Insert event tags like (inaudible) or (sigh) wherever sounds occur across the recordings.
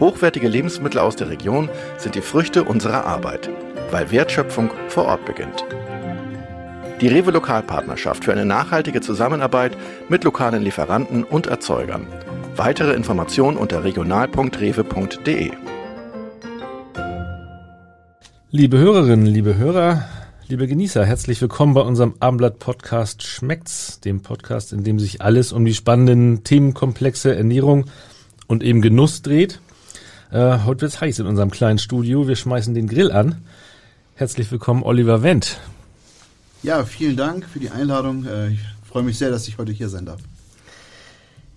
Hochwertige Lebensmittel aus der Region sind die Früchte unserer Arbeit, weil Wertschöpfung vor Ort beginnt. Die Rewe Lokalpartnerschaft für eine nachhaltige Zusammenarbeit mit lokalen Lieferanten und Erzeugern. Weitere Informationen unter regional.rewe.de. Liebe Hörerinnen, liebe Hörer, liebe Genießer, herzlich willkommen bei unserem Abendblatt-Podcast Schmeckt's, dem Podcast, in dem sich alles um die spannenden Themenkomplexe Ernährung und eben Genuss dreht. Äh, heute wird's heiß in unserem kleinen Studio. Wir schmeißen den Grill an. Herzlich willkommen, Oliver Wendt. Ja, vielen Dank für die Einladung. Äh, ich freue mich sehr, dass ich heute hier sein darf.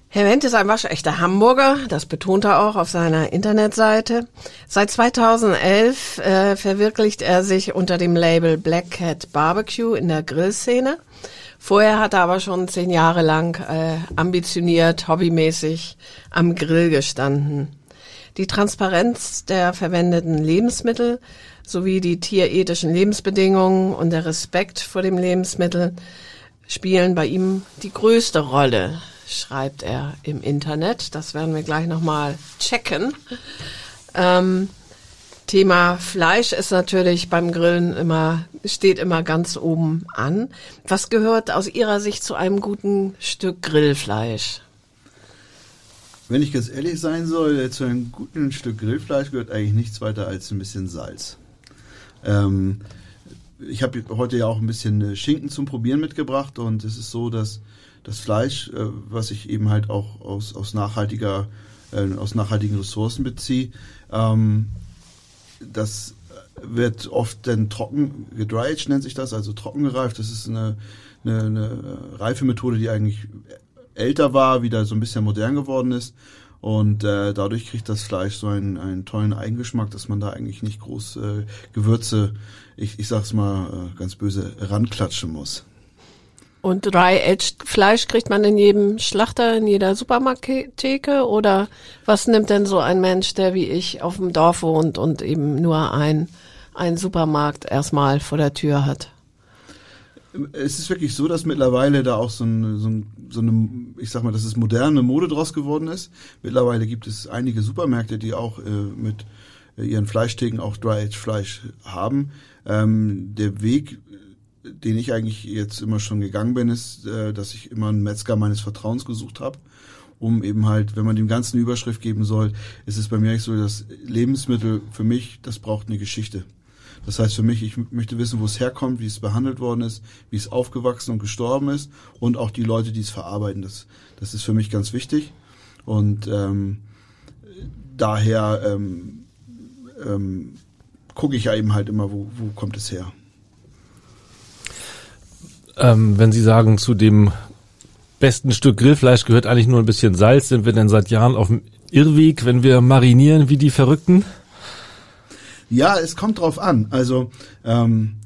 Herr Wendt ist ein waschechter Hamburger, das betont er auch auf seiner Internetseite. Seit 2011 äh, verwirklicht er sich unter dem Label Black Cat Barbecue in der Grillszene. Vorher hat er aber schon zehn Jahre lang äh, ambitioniert, hobbymäßig am Grill gestanden. Die Transparenz der verwendeten Lebensmittel sowie die tierethischen Lebensbedingungen und der Respekt vor dem Lebensmittel spielen bei ihm die größte Rolle, schreibt er im Internet. Das werden wir gleich nochmal checken. Ähm, Thema Fleisch ist natürlich beim Grillen immer, steht immer ganz oben an. Was gehört aus Ihrer Sicht zu einem guten Stück Grillfleisch? Wenn ich ganz ehrlich sein soll, äh, zu einem guten Stück Grillfleisch gehört eigentlich nichts weiter als ein bisschen Salz. Ähm, ich habe heute ja auch ein bisschen äh, Schinken zum Probieren mitgebracht und es ist so, dass das Fleisch, äh, was ich eben halt auch aus, aus nachhaltiger, äh, aus nachhaltigen Ressourcen beziehe, ähm, das wird oft dann trocken gedry nennt sich das, also trocken gereift. Das ist eine, eine, eine Reifemethode, die eigentlich älter war, wieder so ein bisschen modern geworden ist. Und äh, dadurch kriegt das Fleisch so einen, einen tollen Eigengeschmack, dass man da eigentlich nicht groß äh, Gewürze, ich, ich sag's mal äh, ganz böse, ranklatschen muss. Und Dry-Aged Fleisch kriegt man in jedem Schlachter, in jeder Supermarkttheke? Oder was nimmt denn so ein Mensch, der wie ich auf dem Dorf wohnt und eben nur ein, ein Supermarkt erstmal vor der Tür hat? Es ist wirklich so, dass mittlerweile da auch so, ein, so, ein, so eine, ich sag mal, dass es moderne Mode draus geworden ist. Mittlerweile gibt es einige Supermärkte, die auch äh, mit äh, ihren Fleischtheken auch Dry-Aged-Fleisch haben. Ähm, der Weg, den ich eigentlich jetzt immer schon gegangen bin, ist, äh, dass ich immer einen Metzger meines Vertrauens gesucht habe um eben halt, wenn man dem Ganzen Überschrift geben soll, ist es bei mir eigentlich so, dass Lebensmittel für mich, das braucht eine Geschichte. Das heißt für mich, ich möchte wissen, wo es herkommt, wie es behandelt worden ist, wie es aufgewachsen und gestorben ist und auch die Leute, die es verarbeiten. Das, das ist für mich ganz wichtig. Und ähm, daher ähm, ähm, gucke ich ja eben halt immer, wo, wo kommt es her. Ähm, wenn Sie sagen, zu dem besten Stück Grillfleisch gehört eigentlich nur ein bisschen Salz, sind wir denn seit Jahren auf dem Irrweg, wenn wir marinieren wie die Verrückten? Ja, es kommt drauf an. Also ähm,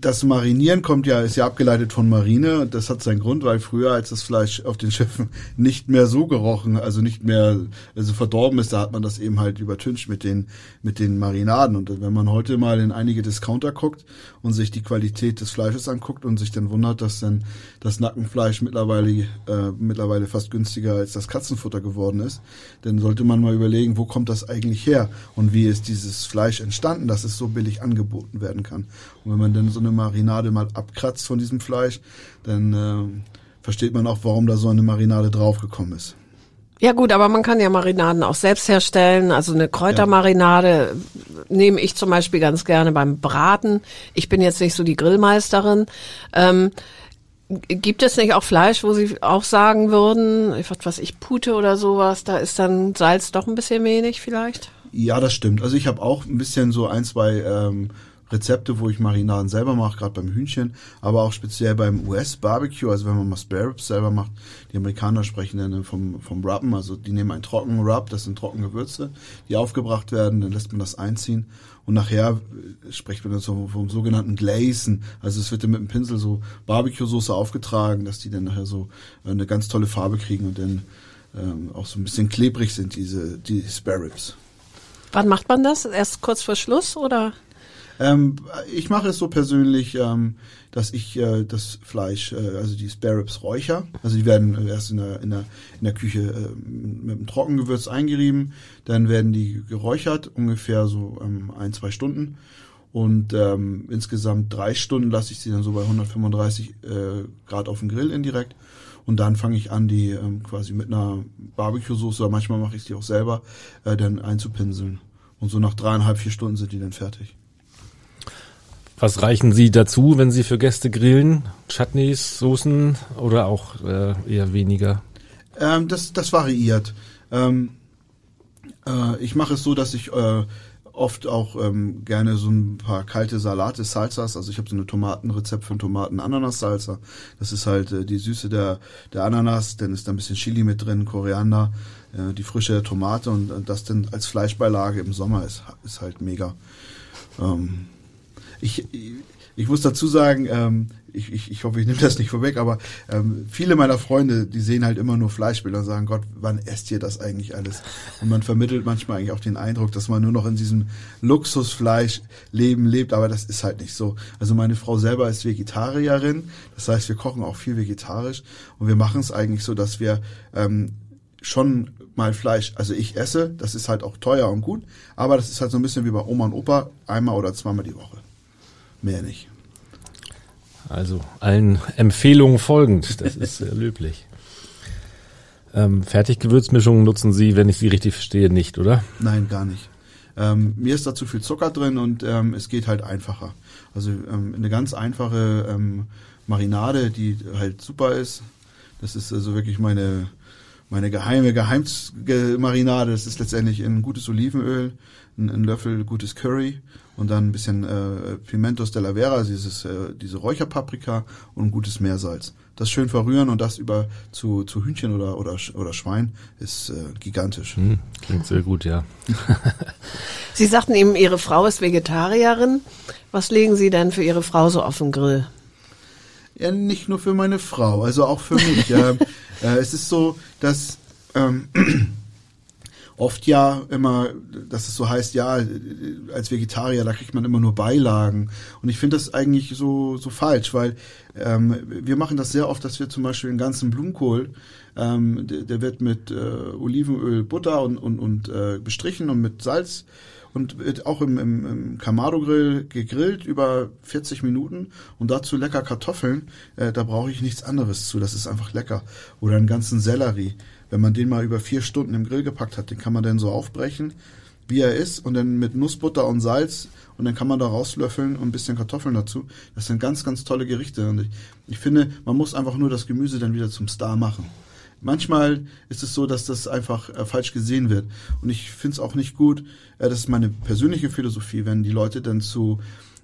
das Marinieren kommt ja, ist ja abgeleitet von Marine und das hat seinen Grund, weil früher, als das Fleisch auf den Schiffen (laughs) nicht mehr so gerochen, also nicht mehr also verdorben ist, da hat man das eben halt übertüncht mit den mit den Marinaden. Und wenn man heute mal in einige Discounter guckt und sich die Qualität des Fleisches anguckt und sich dann wundert, dass dann das Nackenfleisch mittlerweile äh, mittlerweile fast günstiger als das Katzenfutter geworden ist, dann sollte man mal überlegen, wo kommt das eigentlich her und wie ist dieses Fleisch entstanden, dass es so billig angeboten werden kann. Und wenn man dann so eine Marinade mal abkratzt von diesem Fleisch, dann äh, versteht man auch, warum da so eine Marinade draufgekommen ist. Ja gut, aber man kann ja Marinaden auch selbst herstellen. Also eine Kräutermarinade ja. nehme ich zum Beispiel ganz gerne beim Braten. Ich bin jetzt nicht so die Grillmeisterin. Ähm, gibt es nicht auch Fleisch, wo Sie auch sagen würden, was ich Pute oder sowas, da ist dann Salz doch ein bisschen wenig vielleicht? Ja, das stimmt. Also ich habe auch ein bisschen so ein, zwei ähm, Rezepte, wo ich Marinaden selber mache, gerade beim Hühnchen, aber auch speziell beim US-Barbecue, also wenn man mal Spare Ribs selber macht. Die Amerikaner sprechen dann vom, vom Rubben, also die nehmen einen trockenen Rub, das sind trockene Gewürze, die aufgebracht werden, dann lässt man das einziehen und nachher äh, spricht man dann so vom sogenannten Glazen, also es wird dann mit dem Pinsel so Barbecue-Soße aufgetragen, dass die dann nachher so eine ganz tolle Farbe kriegen und dann ähm, auch so ein bisschen klebrig sind, diese die Spare Ribs. Wann macht man das? Erst kurz vor Schluss oder? Ähm, ich mache es so persönlich, ähm, dass ich äh, das Fleisch, äh, also die Spare Ribs räucher. Also die werden erst in der, in der, in der Küche äh, mit einem Trockengewürz eingerieben, dann werden die geräuchert, ungefähr so ähm, ein, zwei Stunden. Und ähm, insgesamt drei Stunden lasse ich sie dann so bei 135 äh, Grad auf dem Grill indirekt. Und dann fange ich an, die ähm, quasi mit einer Barbecue-Soße, oder manchmal mache ich die auch selber, äh, dann einzupinseln. Und so nach dreieinhalb, vier Stunden sind die dann fertig. Was reichen Sie dazu, wenn Sie für Gäste grillen? Chutneys, Soßen oder auch äh, eher weniger? Ähm, das, das variiert. Ähm, äh, ich mache es so, dass ich äh, oft auch ähm, gerne so ein paar kalte Salate, Salsas. Also ich habe so eine Tomatenrezept für Tomaten-Ananas-Salsa. Das ist halt äh, die Süße der, der Ananas, dann ist da ein bisschen Chili mit drin, Koriander, äh, die Frische der Tomate und äh, das dann als Fleischbeilage im Sommer ist, ist halt mega. Ähm, ich, ich muss dazu sagen, ähm, ich, ich, ich hoffe, ich nehme das nicht vorweg, aber ähm, viele meiner Freunde, die sehen halt immer nur Fleischbilder und sagen, Gott, wann esst ihr das eigentlich alles? Und man vermittelt manchmal eigentlich auch den Eindruck, dass man nur noch in diesem Luxusfleischleben lebt, aber das ist halt nicht so. Also meine Frau selber ist Vegetarierin, das heißt, wir kochen auch viel vegetarisch und wir machen es eigentlich so, dass wir ähm, schon mal Fleisch, also ich esse, das ist halt auch teuer und gut, aber das ist halt so ein bisschen wie bei Oma und Opa, einmal oder zweimal die Woche. Mehr nicht. Also allen Empfehlungen folgend, das ist sehr löblich. Ähm, Fertiggewürzmischungen nutzen Sie, wenn ich Sie richtig verstehe, nicht, oder? Nein, gar nicht. Ähm, mir ist da zu viel Zucker drin und ähm, es geht halt einfacher. Also ähm, eine ganz einfache ähm, Marinade, die halt super ist. Das ist also wirklich meine meine geheime Geheimmarinade. Das ist letztendlich ein gutes Olivenöl, ein, ein Löffel gutes Curry und dann ein bisschen äh, Pimentos della Vera, dieses, äh, diese Räucherpaprika und ein gutes Meersalz. Das schön verrühren und das über zu, zu Hühnchen oder, oder, oder Schwein ist äh, gigantisch. Hm, klingt sehr gut, ja. (laughs) Sie sagten eben, Ihre Frau ist Vegetarierin. Was legen Sie denn für Ihre Frau so auf den Grill? Ja, nicht nur für meine Frau, also auch für mich. äh, (laughs) äh, es ist so, dass ähm, oft ja immer, dass es so heißt, ja, als Vegetarier, da kriegt man immer nur Beilagen. Und ich finde das eigentlich so, so falsch, weil ähm, wir machen das sehr oft, dass wir zum Beispiel den ganzen Blumenkohl, ähm, der, der wird mit äh, Olivenöl, Butter und, und, und äh, bestrichen und mit Salz und wird auch im, im, im Kamado-Grill gegrillt über 40 Minuten und dazu lecker Kartoffeln. Äh, da brauche ich nichts anderes zu. Das ist einfach lecker. Oder einen ganzen Sellerie wenn man den mal über vier Stunden im Grill gepackt hat, den kann man dann so aufbrechen, wie er ist, und dann mit Nussbutter und Salz und dann kann man da rauslöffeln und ein bisschen Kartoffeln dazu. Das sind ganz, ganz tolle Gerichte. Und ich, ich finde, man muss einfach nur das Gemüse dann wieder zum Star machen. Manchmal ist es so, dass das einfach äh, falsch gesehen wird. Und ich finde es auch nicht gut, äh, das ist meine persönliche Philosophie, wenn die Leute dann zu,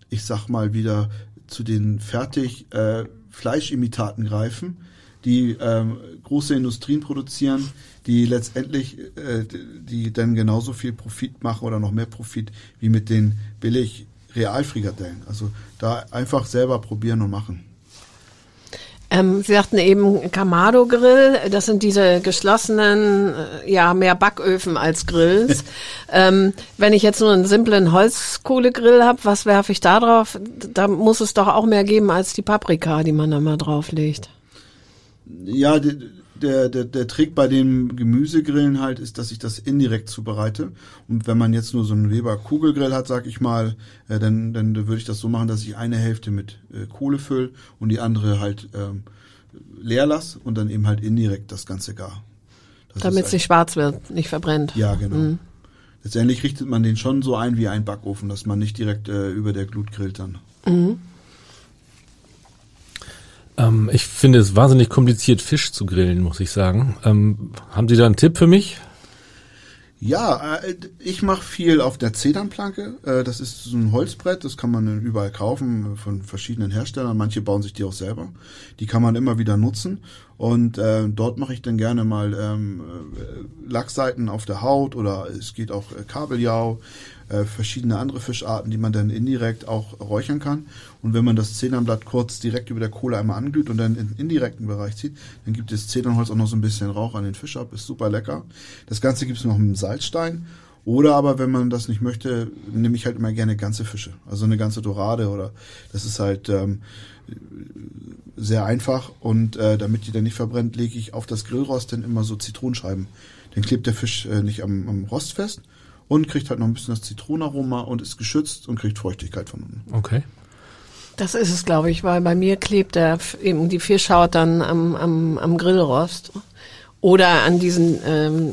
ich sag mal wieder, zu den fertig äh, Fleischimitaten greifen die ähm, große Industrien produzieren, die letztendlich, äh, die dann genauso viel Profit machen oder noch mehr Profit wie mit den billig Realfrikadellen. Also da einfach selber probieren und machen. Ähm, Sie sagten eben Kamado Grill, das sind diese geschlossenen, äh, ja, mehr Backöfen als Grills. (laughs) ähm, wenn ich jetzt nur einen simplen Holzkohlegrill habe, was werfe ich da drauf? Da muss es doch auch mehr geben als die Paprika, die man da mal drauflegt. Ja, der, der, der Trick bei dem Gemüsegrillen halt ist, dass ich das indirekt zubereite. Und wenn man jetzt nur so einen Weber Kugelgrill hat, sag ich mal, äh, dann, dann würde ich das so machen, dass ich eine Hälfte mit äh, Kohle fülle und die andere halt ähm, leer lasse und dann eben halt indirekt das Ganze gar. Damit es nicht schwarz wird, nicht verbrennt. Ja, genau. Mhm. Letztendlich richtet man den schon so ein wie ein Backofen, dass man nicht direkt äh, über der Glut grillt dann. Mhm. Ähm, ich finde es wahnsinnig kompliziert, Fisch zu grillen, muss ich sagen. Ähm, haben Sie da einen Tipp für mich? Ja, äh, ich mache viel auf der Zedernplanke. Äh, Das ist so ein Holzbrett, das kann man überall kaufen von verschiedenen Herstellern. Manche bauen sich die auch selber. Die kann man immer wieder nutzen. Und äh, dort mache ich dann gerne mal ähm, äh, Lackseiten auf der Haut oder es geht auch äh, Kabeljau, äh, verschiedene andere Fischarten, die man dann indirekt auch räuchern kann. Und wenn man das Zedernblatt kurz direkt über der Kohle einmal anglüht und dann in den indirekten Bereich zieht, dann gibt das Zedernholz auch noch so ein bisschen Rauch an den Fisch ab, ist super lecker. Das Ganze gibt es noch mit Salzstein. Oder aber, wenn man das nicht möchte, nehme ich halt immer gerne ganze Fische. Also eine ganze Dorade oder das ist halt ähm, sehr einfach und äh, damit die dann nicht verbrennt, lege ich auf das Grillrost dann immer so Zitronenscheiben. Dann klebt der Fisch äh, nicht am, am Rost fest und kriegt halt noch ein bisschen das Zitronenaroma und ist geschützt und kriegt Feuchtigkeit von unten. Okay. Das ist es, glaube ich, weil bei mir klebt der, eben die Fischhaut dann am, am, am Grillrost. Oder an diesen ähm,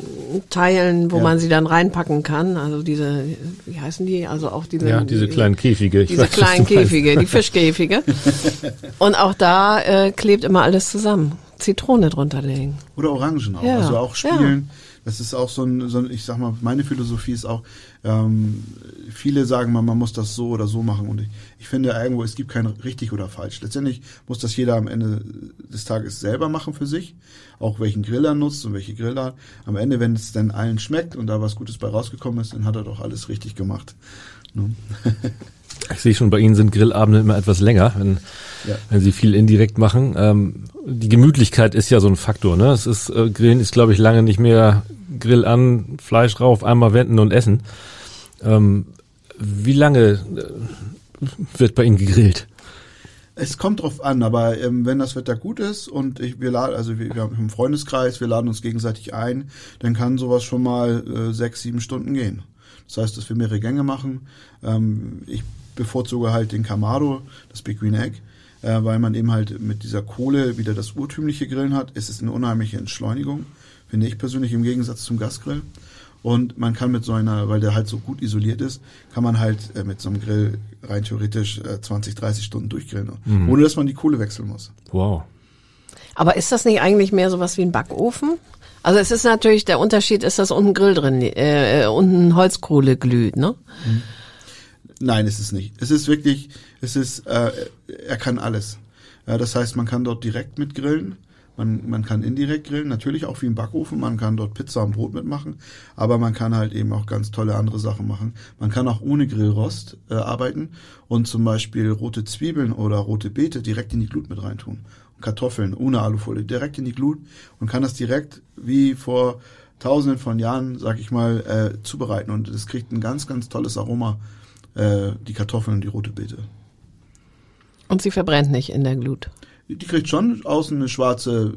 Teilen, wo Ja. man sie dann reinpacken kann. Also diese, wie heißen die? Also auch diese, Ja, diese kleinen Käfige. Ich diese weiß, kleinen. Käfige, die Fischkäfige. (laughs) Und auch da äh, klebt immer alles zusammen. Zitrone drunter legen. Oder Orangen auch. Ja, Also auch spielen. Das ist auch so ein, so ein, ich sag mal, meine Philosophie ist auch, ähm, viele sagen mal, man muss das so oder so machen. Und ich, ich finde irgendwo, es gibt kein richtig oder falsch. Letztendlich muss das jeder am Ende des Tages selber machen für sich. Auch welchen Grill er nutzt und welche Grillart. Am Ende, wenn es dann allen schmeckt und da was Gutes bei rausgekommen ist, dann hat er doch alles richtig gemacht. Ne? (laughs) Ich sehe schon, bei Ihnen sind Grillabende immer etwas länger, wenn, Ja. wenn Sie viel indirekt machen. Ähm, die Gemütlichkeit ist ja so ein Faktor. Ne? Es ist äh, Grillen ist, glaube ich, lange nicht mehr Grill an, Fleisch rauf, einmal wenden und essen. Ähm, wie lange äh, wird bei Ihnen gegrillt? Es kommt drauf an, aber ähm, wenn das Wetter gut ist und ich, wir laden, also wir, wir haben einen Freundeskreis, wir laden uns gegenseitig ein, dann kann sowas schon mal äh, sechs, sieben Stunden gehen. Das heißt, dass wir mehrere Gänge machen. Ähm, ich bevorzuge halt den Kamado, das Big Green Egg, äh, weil man eben halt mit dieser Kohle wieder das urtümliche Grillen hat. Es ist eine unheimliche Entschleunigung, finde ich persönlich im Gegensatz zum Gasgrill. Und man kann mit so einer, weil der halt so gut isoliert ist, kann man halt äh, mit so einem Grill rein theoretisch äh, 20, 30 Stunden durchgrillen, ohne dass man die Kohle wechseln muss. Wow. Aber ist das nicht eigentlich mehr sowas wie ein Backofen? Also es ist natürlich, der Unterschied ist, dass unten Grill drin, äh, äh, unten Holzkohle glüht, ne? Nein, ist es nicht. Es ist wirklich, es ist, äh, er kann alles. Ja, das heißt, man kann dort direkt mit grillen, man, man kann indirekt grillen, natürlich auch wie im Backofen, man kann dort Pizza und Brot mitmachen, aber man kann halt eben auch ganz tolle andere Sachen machen. Man kann auch ohne Grillrost äh, arbeiten und zum Beispiel rote Zwiebeln oder rote Beete direkt in die Glut mit reintun. Und Kartoffeln ohne Alufolie direkt in die Glut und kann das direkt wie vor tausenden von Jahren, sag ich mal, äh, zubereiten und es kriegt ein ganz, ganz tolles Aroma, äh, die Kartoffeln und die rote Beete. Und sie verbrennt nicht in der Glut. Die kriegt schon außen eine schwarze,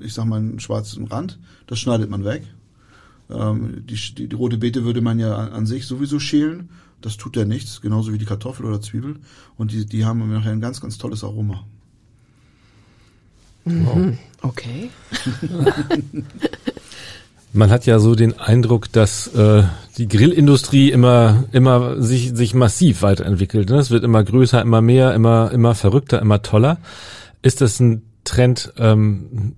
ich sag mal, einen schwarzen Rand. Das schneidet man weg. Ähm, die, die, die rote Beete würde man ja an, an sich sowieso schälen. Das tut ja nichts, genauso wie die Kartoffel oder Zwiebel. Und die, die haben nachher ein ganz, ganz tolles Aroma. Okay. (laughs) (laughs) Man hat ja so den Eindruck, dass äh, die Grillindustrie immer immer sich sich massiv weiterentwickelt. Ne? Es wird immer größer, immer mehr, immer immer verrückter, immer toller. Ist das ein Trend, ähm,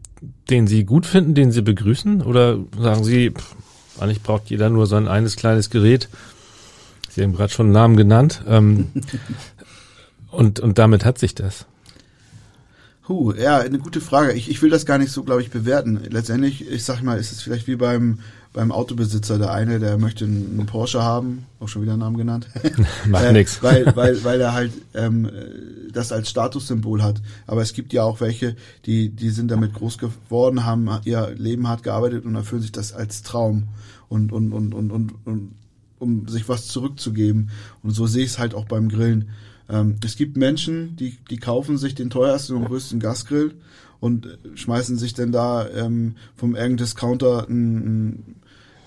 den Sie gut finden, den Sie begrüßen, oder sagen Sie, pff, eigentlich braucht jeder nur sein eines kleines Gerät? Sie haben gerade schon einen Namen genannt. Ähm, (laughs) und und damit hat sich das. Huh, ja, eine gute Frage. Ich, ich will das gar nicht so, glaube ich, bewerten. Letztendlich, ich sag mal, ist es vielleicht wie beim, beim Autobesitzer. Der eine, der möchte einen, Porsche haben, auch schon wieder einen Namen genannt. (laughs) (laughs) Macht Äh, nix. Weil, (laughs) weil, weil er halt ähm, das als Statussymbol hat. Aber es gibt ja auch welche, die, die sind damit groß geworden, haben ihr Leben hart gearbeitet und erfüllen sich das als Traum. Und, und, und, und, und, und um sich was zurückzugeben. Und so sehe ich es halt auch beim Grillen. Ähm, es gibt Menschen, die, die kaufen sich den teuersten und größten Gasgrill und äh, schmeißen sich dann da ähm, vom irgendeinem Discounter einen, einen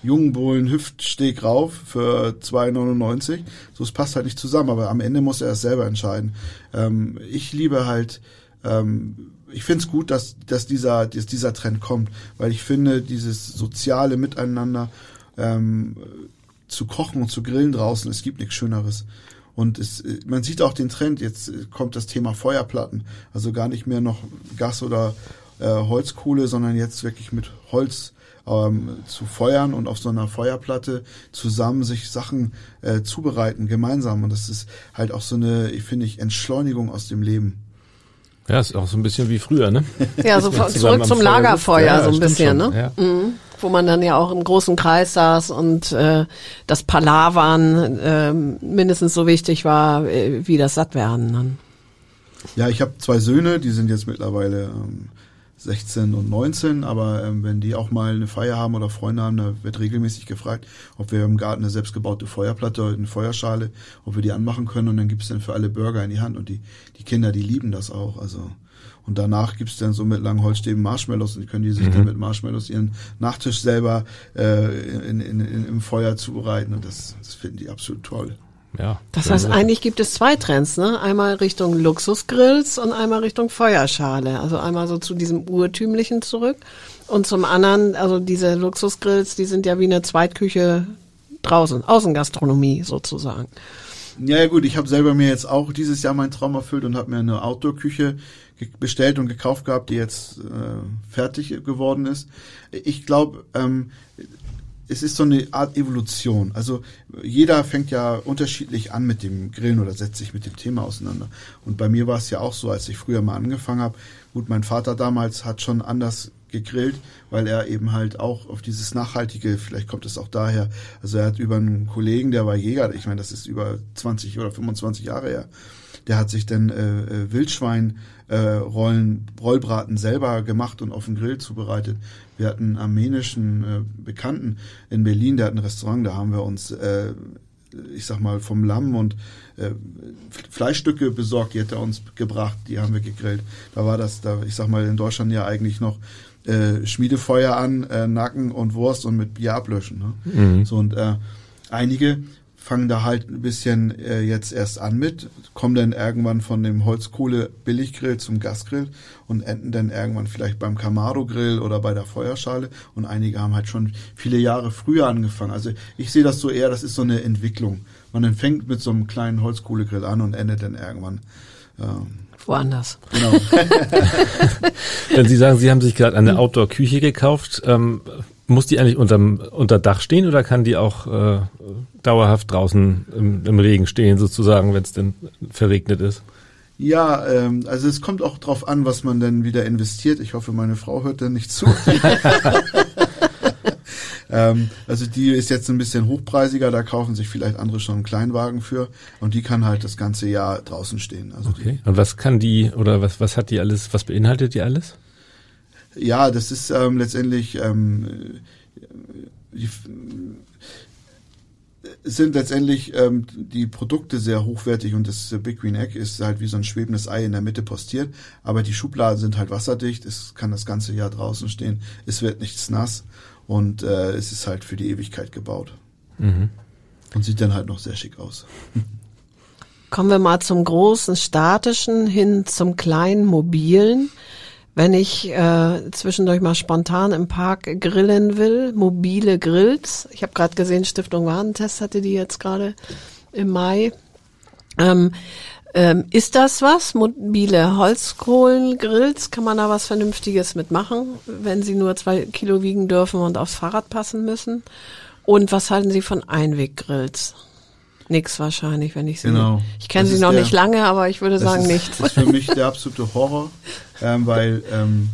jungen Bullen Hüftsteg rauf für 2,99. So, es passt halt nicht zusammen, aber am Ende muss er es selber entscheiden. Ähm, ich liebe halt, ähm, ich finde es gut, dass, dass, dieser, dass dieser Trend kommt, weil ich finde, dieses soziale Miteinander ähm, zu kochen und zu grillen draußen, es gibt nichts Schöneres. Und es, man sieht auch den Trend, jetzt kommt das Thema Feuerplatten, also gar nicht mehr noch Gas oder äh, Holzkohle, sondern jetzt wirklich mit Holz ähm, zu feuern und auf so einer Feuerplatte zusammen sich Sachen äh, zubereiten, gemeinsam. Und das ist halt auch so eine, ich finde ich, Entschleunigung aus dem Leben. Ja, ist auch so ein bisschen wie früher, ne? Ja, so zurück zum Lagerfeuer ja, so ein bisschen, schon, ne? Ja. Mhm. Wo man dann ja auch im großen Kreis saß und äh, das Palavern äh, mindestens so wichtig war äh, wie das Sattwerden. Dann. Ja, ich habe zwei Söhne, die sind jetzt mittlerweile ähm, 16 und 19, aber ähm, wenn die auch mal eine Feier haben oder Freunde haben, da wird regelmäßig gefragt, ob wir im Garten eine selbstgebaute Feuerplatte oder eine Feuerschale, ob wir die anmachen können und dann gibt's dann für alle Burger in die Hand und die, die Kinder, die lieben das auch. Also und danach gibt's dann so mit langen Holzstäben Marshmallows und die können die sich dann mit Marshmallows ihren Nachtisch selber äh, in, in, in, im Feuer zubereiten und das, das finden die absolut toll. Ja. Das heißt, eigentlich gibt es zwei Trends, ne? Einmal Richtung Luxusgrills und einmal Richtung Feuerschale. Also einmal so zu diesem urtümlichen zurück und zum anderen, also diese Luxusgrills, die sind ja wie eine Zweitküche draußen, Außengastronomie sozusagen. Ja, ja gut, ich habe selber mir jetzt auch dieses Jahr meinen Traum erfüllt und habe mir eine Outdoor-Küche bestellt und gekauft gehabt, die jetzt äh, fertig geworden ist. Ich glaube, ähm, es ist so eine Art Evolution. Also jeder fängt ja unterschiedlich an mit dem Grillen oder setzt sich mit dem Thema auseinander. Und bei mir war es ja auch so, als ich früher mal angefangen habe. Gut, mein Vater damals hat schon anders gegrillt, weil er eben halt auch auf dieses Nachhaltige, vielleicht kommt es auch daher, also er hat über einen Kollegen, der war Jäger, ich meine, das ist über 20 oder 25 Jahre her, der hat sich dann äh, äh, Wildschwein äh, Rollen, Rollbraten selber gemacht und auf dem Grill zubereitet. Wir hatten einen armenischen äh, Bekannten in Berlin, der hat ein Restaurant, da haben wir uns äh, ich sag mal, vom Lamm und äh, Fleischstücke besorgt, die hat er uns gebracht, die haben wir gegrillt. Da war das, da, ich sag mal, in Deutschland ja eigentlich noch äh, Schmiedefeuer an, äh, Nacken und Wurst und mit Bier ablöschen. Ne? So und äh, einige fangen da halt ein bisschen äh, jetzt erst an mit, kommen dann irgendwann von dem Holzkohle-Billiggrill zum Gasgrill und enden dann irgendwann vielleicht beim Camaro-Grill oder bei der Feuerschale und einige haben halt schon viele Jahre früher angefangen. Also ich sehe das so eher, das ist so eine Entwicklung. Man fängt mit so einem kleinen Holzkohlegrill an und endet dann irgendwann. Ähm, Woanders. genau. (laughs) (laughs) Wenn Sie sagen, Sie haben sich gerade eine Outdoor-Küche gekauft, ähm, muss die eigentlich unterm, unter Dach stehen oder kann die auch äh, dauerhaft draußen im, im Regen stehen, sozusagen, wenn es denn verregnet ist? Ja, ähm, also es kommt auch drauf an, was man denn wieder investiert. Ich hoffe, meine Frau hört dann nicht zu. (laughs) ähm, also die ist jetzt ein bisschen hochpreisiger, da kaufen sich vielleicht andere schon einen Kleinwagen für und die kann halt das ganze Jahr draußen stehen. Also Okay. Und was kann die oder was, was hat die alles, was beinhaltet die alles? Ja, das ist ähm, letztendlich ähm, die, es sind letztendlich ähm, die Produkte sehr hochwertig und das äh, Big Green Egg ist halt wie so ein schwebendes Ei in der Mitte postiert, aber die Schubladen sind halt wasserdicht, es kann das ganze Jahr draußen stehen, es wird nichts nass und äh, es ist halt für die Ewigkeit gebaut. Und sieht dann halt noch sehr schick aus. Kommen wir mal zum großen statischen hin zum kleinen mobilen. Wenn ich äh, zwischendurch mal spontan im Park grillen will, mobile Grills. Ich habe gerade gesehen, Stiftung Warentest hatte die jetzt gerade im Mai. Ähm, ähm, ist das was? Mobile Holzkohlengrills? Kann man da was Vernünftiges mitmachen, wenn sie nur zwei Kilo wiegen dürfen und aufs Fahrrad passen müssen? Und was halten Sie von Einweggrills? Nix wahrscheinlich, wenn ich sie. Genau. Ich kenne sie noch der- nicht lange, aber ich würde sagen ist, nicht. Das ist für mich der absolute Horror, ähm, weil ähm,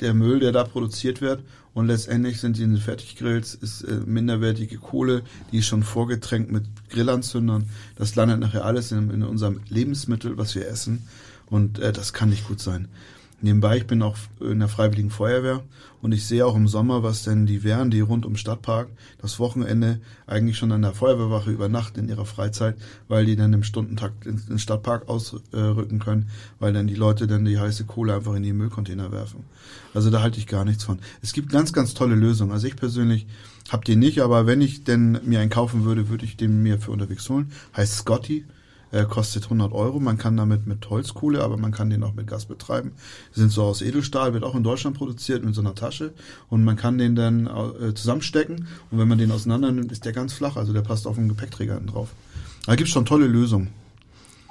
der, Müll, der da produziert wird und letztendlich sind diese Fertiggrills ist äh, minderwertige Kohle, die ist schon vorgetränkt mit Grillanzündern. Das landet nachher alles in, in unserem Lebensmittel, was wir essen und äh, das kann nicht gut sein. Nebenbei, ich bin auch in der Freiwilligen Feuerwehr und ich sehe auch im Sommer, was denn die Wehren, die rund um Stadtpark das Wochenende eigentlich schon an der Feuerwehrwache übernachten in ihrer Freizeit, weil die dann im Stundentakt in den Stadtpark ausrücken können, weil dann die Leute dann die heiße Kohle einfach in die Müllcontainer werfen. Also da halte ich gar nichts von. Es gibt ganz, ganz tolle Lösungen. Also ich persönlich habe die nicht, aber wenn ich denn mir einen kaufen würde, würde ich den mir für unterwegs holen. Heißt Scotty. Er kostet 100 Euro. Man kann damit mit Holzkohle, aber man kann den auch mit Gas betreiben. Sind so aus Edelstahl, wird auch in Deutschland produziert mit so einer Tasche. Und man kann den dann äh, zusammenstecken. Und wenn man den auseinander nimmt, ist der ganz flach. Also der passt auf den Gepäckträger hinten drauf. Da gibt's schon tolle Lösungen.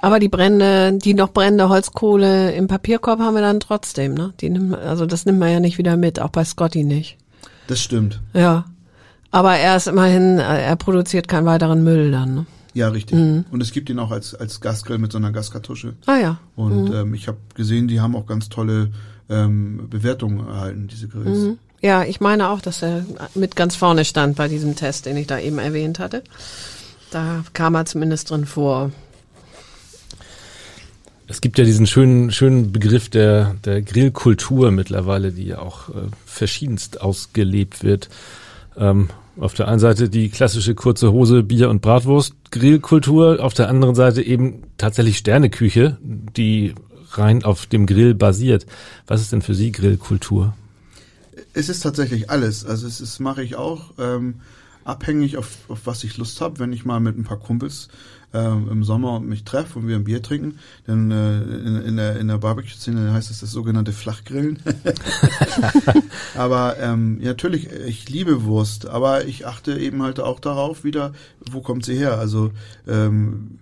Aber die Brände, die noch brennende Holzkohle im Papierkorb haben wir dann trotzdem, ne? Die nimmt, also das nimmt man ja nicht wieder mit, auch bei Scotty nicht. Das stimmt. Ja. Aber er ist immerhin, er produziert keinen weiteren Müll dann, ne? Ja, richtig. Mhm. Und es gibt ihn auch als, als Gasgrill mit so einer Gaskartusche. Ah ja. Und mhm. ähm, ich habe gesehen, die haben auch ganz tolle ähm, Bewertungen erhalten, diese Grills. Mhm. Ja, ich meine auch, dass er mit ganz vorne stand bei diesem Test, den ich da eben erwähnt hatte. Da kam er zumindest drin vor. Es gibt ja diesen schönen, schönen Begriff der, der Grillkultur mittlerweile, die ja auch äh, verschiedenst ausgelebt wird. Ähm, auf der einen Seite die klassische kurze Hose, Bier und Bratwurst Grillkultur, auf der anderen Seite eben tatsächlich Sterneküche, die rein auf dem Grill basiert. Was ist denn für Sie Grillkultur? Es ist tatsächlich alles. Also es ist mache ich auch ähm, abhängig auf, auf was ich Lust habe. Wenn ich mal mit ein paar Kumpels äh, im Sommer mich treffe und wir ein Bier trinken, dann äh, in, in der, in der Barbecue-Szene heißt es das sogenannte Flachgrillen. (laughs) aber ähm, ja, natürlich, ich liebe Wurst, aber ich achte eben halt auch darauf wieder, wo kommt sie her? Also ähm,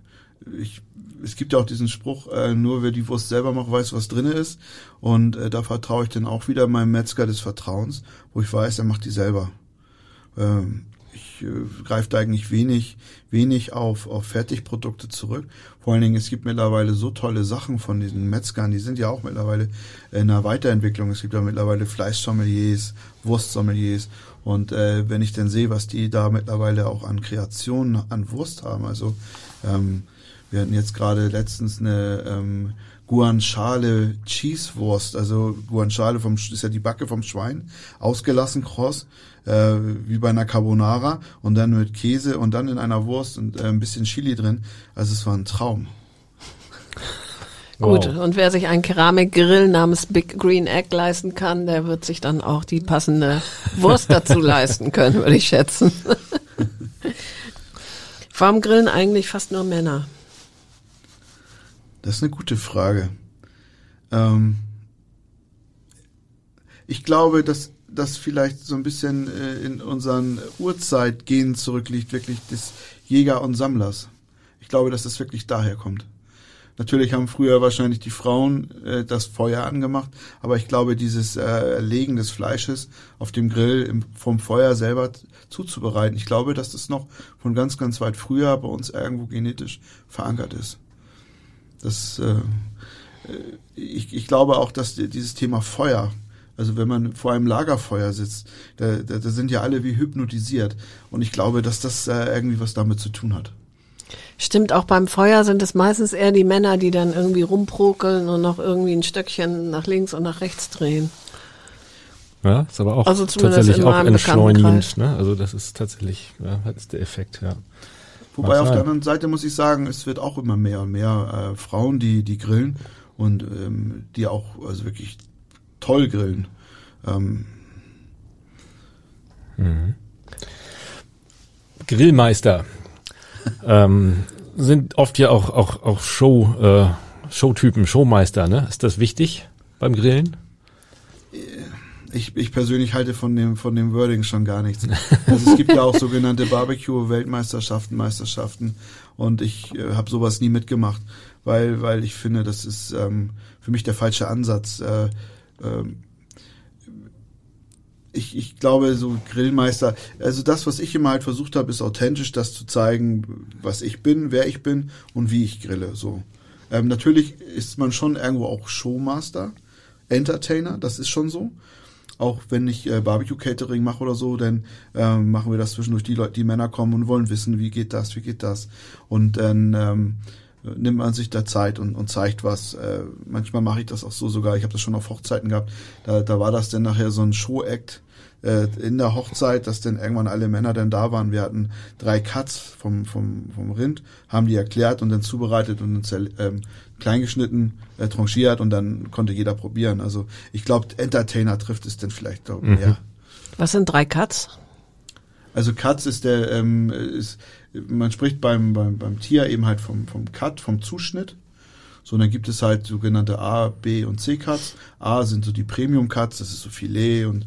ich es gibt ja auch diesen Spruch, äh, nur wer die Wurst selber macht, weiß, was drinne ist. Und äh, da vertraue ich dann auch wieder meinem Metzger des Vertrauens, wo ich weiß, er macht die selber. Ähm, ich äh, greife da eigentlich wenig, wenig auf, auf Fertigprodukte zurück. Vor allen Dingen, es gibt mittlerweile so tolle Sachen von diesen Metzgern, die sind ja auch mittlerweile in einer Weiterentwicklung. Es gibt ja mittlerweile Fleischsommeliers, Wurstsommeliers. Und äh, wenn ich dann sehe, was die da mittlerweile auch an Kreationen an Wurst haben, also ähm, wir hatten jetzt gerade letztens eine ähm, Guanciale Cheesewurst, also Guanciale vom ist ja die Backe vom Schwein, ausgelassen kross, äh, wie bei einer Carbonara und dann mit Käse und dann in einer Wurst und äh, ein bisschen Chili drin. Also es war ein Traum. Gut, wow. und wer sich einen Keramikgrill namens Big Green Egg leisten kann, der wird sich dann auch die passende Wurst dazu leisten können, (laughs) würde ich schätzen. (laughs) Warum grillen eigentlich fast nur Männer? Das ist eine gute Frage. Ähm ich glaube, dass das vielleicht so ein bisschen äh, in unseren Urzeitgenen zurückliegt, wirklich des Jäger und Sammlers. Ich glaube, dass das wirklich daher kommt. Natürlich haben früher wahrscheinlich die Frauen äh, das Feuer angemacht, aber ich glaube, dieses äh, Legen des Fleisches auf dem Grill im, vom Feuer selber zuzubereiten, ich glaube, dass das noch von ganz, ganz weit früher bei uns irgendwo genetisch verankert ist. Das, äh, ich, ich glaube auch, dass dieses Thema Feuer, also wenn man vor einem Lagerfeuer sitzt, da, da, da sind ja alle wie hypnotisiert. Und ich glaube, dass das äh, irgendwie was damit zu tun hat. Stimmt, auch beim Feuer sind es meistens eher die Männer, die dann irgendwie rumprokeln und noch irgendwie ein Stöckchen nach links und nach rechts drehen. Ja, ist aber auch also tatsächlich auch entschleunigend. Ne? Also das ist tatsächlich, ja, das ist der Effekt, ja. Wobei auf der anderen Seite muss ich sagen, es wird auch immer mehr und mehr äh, Frauen, die die grillen und ähm, die auch also wirklich toll grillen. Ähm. Mhm. Grillmeister (laughs) ähm, sind oft ja auch auch auch Show äh, Showtypen, Showmeister. Ne, ist das wichtig beim Grillen? Ich, ich persönlich halte von dem von dem Wording schon gar nichts. Also es gibt ja auch sogenannte Barbecue-Weltmeisterschaften, Meisterschaften und ich äh, habe sowas nie mitgemacht, weil weil ich finde, das ist ähm, für mich der falsche Ansatz. Äh, ähm, ich, ich glaube, so Grillmeister, also das, was ich immer halt versucht habe, ist authentisch, das zu zeigen, was ich bin, wer ich bin und wie ich grille. So. Ähm, natürlich ist man schon irgendwo auch Showmaster, Entertainer, das ist schon so. Auch wenn ich äh, Barbecue-Catering mache oder so, dann äh, machen wir das zwischendurch. Die Leute, die Männer kommen und wollen wissen, wie geht das, wie geht das. Und dann ähm, nimmt man sich da Zeit und, und zeigt was. Äh, manchmal mache ich das auch so sogar. Ich habe das schon auf Hochzeiten gehabt. Da, da war das dann nachher so ein Show-Act äh, in der Hochzeit, dass dann irgendwann alle Männer dann da waren. Wir hatten drei Cuts vom, vom, vom Rind, haben die erklärt und dann zubereitet und dann ähm, kleingeschnitten, äh, tranchiert und dann konnte jeder probieren. Also ich glaube, Entertainer trifft es dann vielleicht glaub, mhm. mehr. Was sind drei Cuts? Also Cuts ist der, ähm, ist, man spricht beim, beim, beim Tier eben halt vom, vom Cut, vom Zuschnitt. So, und dann gibt es halt sogenannte A, B und C Cuts. A sind so die Premium Cuts, das ist so Filet und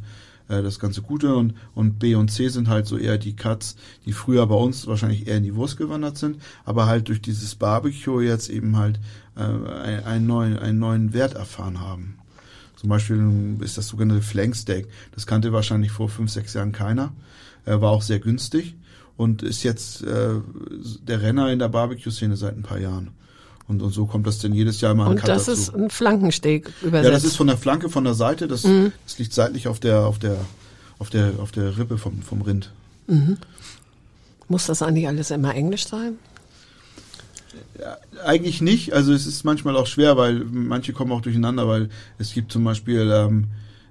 äh, das ganze Gute und, und B und C sind halt so eher die Cuts, die früher bei uns wahrscheinlich eher in die Wurst gewandert sind, aber halt durch dieses Barbecue jetzt eben halt äh, einen, neuen, einen neuen Wert erfahren haben. Zum Beispiel ist das sogenannte Flanksteak. Das kannte wahrscheinlich vor fünf, sechs Jahren keiner. Äh, war auch sehr günstig und ist jetzt äh, der Renner in der Barbecue-Szene seit ein paar Jahren. Und, und so kommt das denn jedes Jahr mal ein Und das dazu. ist ein Flankensteak übersetzt. Ja, das ist von der Flanke, von der Seite. Das, mhm. das liegt seitlich auf der, auf der, auf der, auf der Rippe vom, vom Rind. Mhm. Muss das eigentlich alles immer Englisch sein? Eigentlich nicht. Also es ist manchmal auch schwer, weil manche kommen auch durcheinander, weil es gibt zum Beispiel ähm,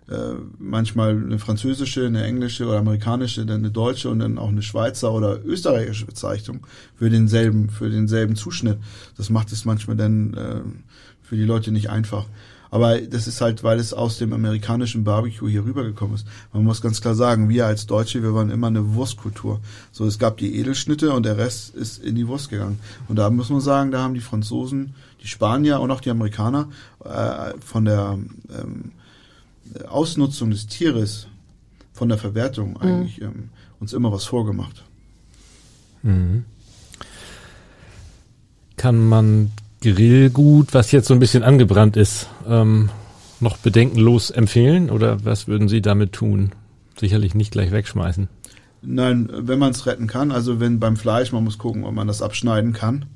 äh, manchmal eine französische, eine englische oder amerikanische, dann eine deutsche und dann auch eine Schweizer oder österreichische Bezeichnung für denselben, für denselben Zuschnitt. Das macht es manchmal dann äh, für die Leute nicht einfach. Aber das ist halt, weil es aus dem amerikanischen Barbecue hier rübergekommen ist. Man muss ganz klar sagen, wir als Deutsche, wir waren immer eine Wurstkultur. So, es gab die Edelschnitte und der Rest ist in die Wurst gegangen. Und da muss man sagen, da haben die Franzosen, die Spanier und auch die Amerikaner äh, von der ähm, Ausnutzung des Tieres von der Verwertung mhm. eigentlich ähm, uns immer was vorgemacht. Mhm. Kann man Grillgut, was jetzt so ein bisschen angebrannt ist, ähm, noch bedenkenlos empfehlen oder was würden Sie damit tun? Sicherlich nicht gleich wegschmeißen. Nein, wenn man es retten kann, also wenn beim Fleisch, man muss gucken, ob man das abschneiden kann.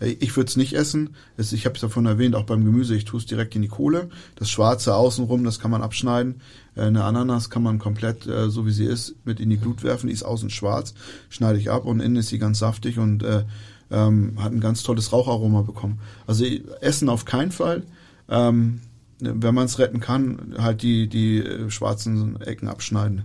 Ich würde es nicht essen. Ich habe es davon erwähnt, auch beim Gemüse. Ich tue es direkt in die Kohle. Das Schwarze außenrum, das kann man abschneiden. Äh, eine Ananas kann man komplett, äh, so wie sie ist, mit in die Glut werfen. Die ist außen schwarz, schneide ich ab und innen ist sie ganz saftig und äh, ähm, hat ein ganz tolles Raucharoma bekommen. Also Essen auf keinen Fall. Ähm, wenn man es retten kann, halt die, die äh, schwarzen Ecken abschneiden.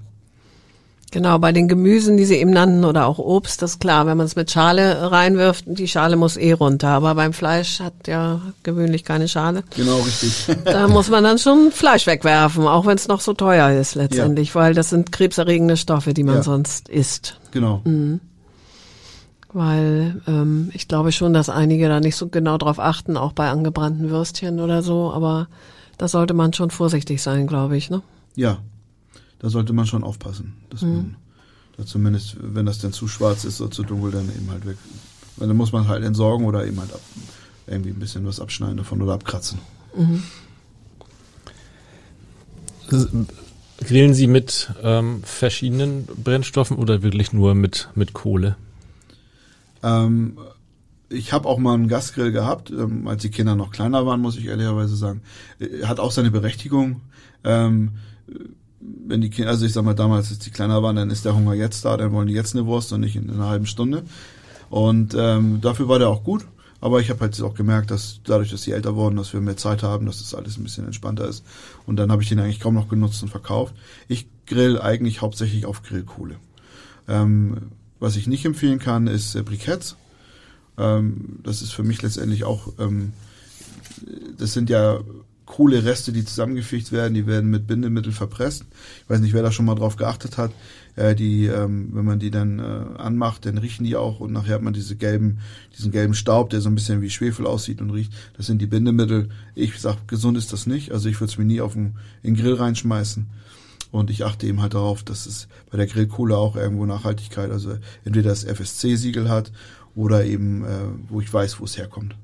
Genau, bei den Gemüsen, die Sie eben nannten, oder auch Obst, das ist klar, wenn man es mit Schale reinwirft, die Schale muss eh runter. Aber beim Fleisch hat ja gewöhnlich keine Schale. Genau, richtig. Da muss man dann schon Fleisch wegwerfen, auch wenn es noch so teuer ist letztendlich, ja. weil das sind krebserregende Stoffe, die man ja. sonst isst. Genau. Mhm. Weil ähm, ich glaube schon, dass einige da nicht so genau drauf achten, auch bei angebrannten Würstchen oder so, aber da sollte man schon vorsichtig sein, glaube ich, ne? Ja, da sollte man schon aufpassen, dass mhm. man da zumindest, wenn das denn zu schwarz ist oder zu dunkel, dann eben halt weg. Weil dann muss man halt entsorgen oder eben halt ab, irgendwie ein bisschen was abschneiden davon oder abkratzen. Mhm. Grillen Sie mit ähm, verschiedenen Brennstoffen oder wirklich nur mit, mit Kohle? Ähm, ich habe auch mal einen Gasgrill gehabt, ähm, als die Kinder noch kleiner waren, muss ich ehrlicherweise sagen. Äh, hat auch seine Berechtigung. Ähm, wenn die Kinder, also ich sag mal damals, als die kleiner waren, dann ist der Hunger jetzt da, dann wollen die jetzt eine Wurst und nicht in einer halben Stunde. Und ähm, dafür war der auch gut. Aber ich habe halt auch gemerkt, dass dadurch, dass sie älter wurden, dass wir mehr Zeit haben, dass das alles ein bisschen entspannter ist. Und dann habe ich den eigentlich kaum noch genutzt und verkauft. Ich grill eigentlich hauptsächlich auf Grillkohle. Ähm, was ich nicht empfehlen kann, ist äh, Briketts. Ähm, das ist für mich letztendlich auch, ähm, das sind ja coole Reste, die zusammengefegt werden, die werden mit Bindemittel verpresst. Ich weiß nicht, wer da schon mal drauf geachtet hat. Äh, die, ähm, wenn man die dann äh, anmacht, dann riechen die auch und nachher hat man diese gelben, diesen gelben Staub, der so ein bisschen wie Schwefel aussieht und riecht. Das sind die Bindemittel. Ich sag, gesund ist das nicht. Also ich würde es mir nie auf den, in den Grill reinschmeißen. Und ich achte eben halt darauf, dass es bei der Grillkohle auch irgendwo Nachhaltigkeit, also entweder das FSC-Siegel hat oder eben, äh, wo ich weiß, wo es herkommt.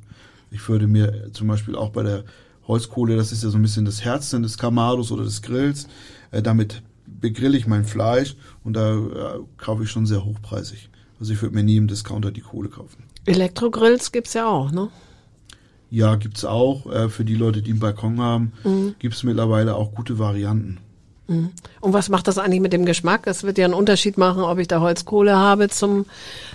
Ich würde mir zum Beispiel auch bei der Holzkohle, das ist ja so ein bisschen das Herz des Kamados oder des Grills. Äh, damit begrill ich mein Fleisch und da äh, kaufe ich schon sehr hochpreisig. Also ich würde mir nie im Discounter die Kohle kaufen. Elektrogrills gibt's ja auch, ne? Ja, gibt's auch. Äh, für die Leute, die einen Balkon haben, mhm. gibt's mittlerweile auch gute Varianten. Mhm. Und was macht das eigentlich mit dem Geschmack? Es wird ja einen Unterschied machen, ob ich da Holzkohle habe zum,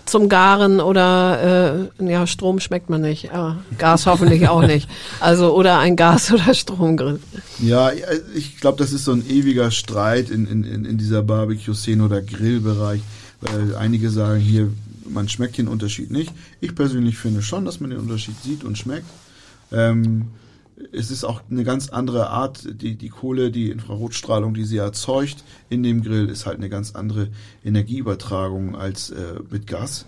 zum Garen oder äh, ja, Strom schmeckt man nicht. Aber Gas hoffentlich auch nicht. Also oder ein Gas- (laughs) oder Stromgrill. Ja, ich glaube, das ist so ein ewiger Streit in, in, in dieser Barbecue-Szene oder Grillbereich. Weil einige sagen hier, man schmeckt den Unterschied nicht. Ich persönlich finde schon, dass man den Unterschied sieht und schmeckt. Ähm, es ist auch eine ganz andere Art, die, die Kohle, die Infrarotstrahlung, die sie erzeugt in dem Grill, ist halt eine ganz andere Energieübertragung als äh, mit Gas.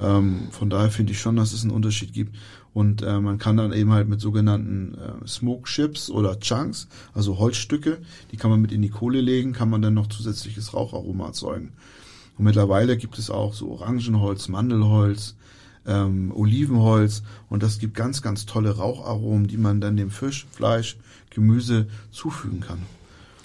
Ähm, von daher finde ich schon, dass es einen Unterschied gibt. Und äh, man kann dann eben halt mit sogenannten äh, Smoke Chips oder Chunks, also Holzstücke, die kann man mit in die Kohle legen, kann man dann noch zusätzliches Raucharoma erzeugen. Und mittlerweile gibt es auch so Orangenholz, Mandelholz, ähm, Olivenholz und das gibt ganz, ganz tolle Raucharomen, die man dann dem Fisch, Fleisch, Gemüse zufügen kann.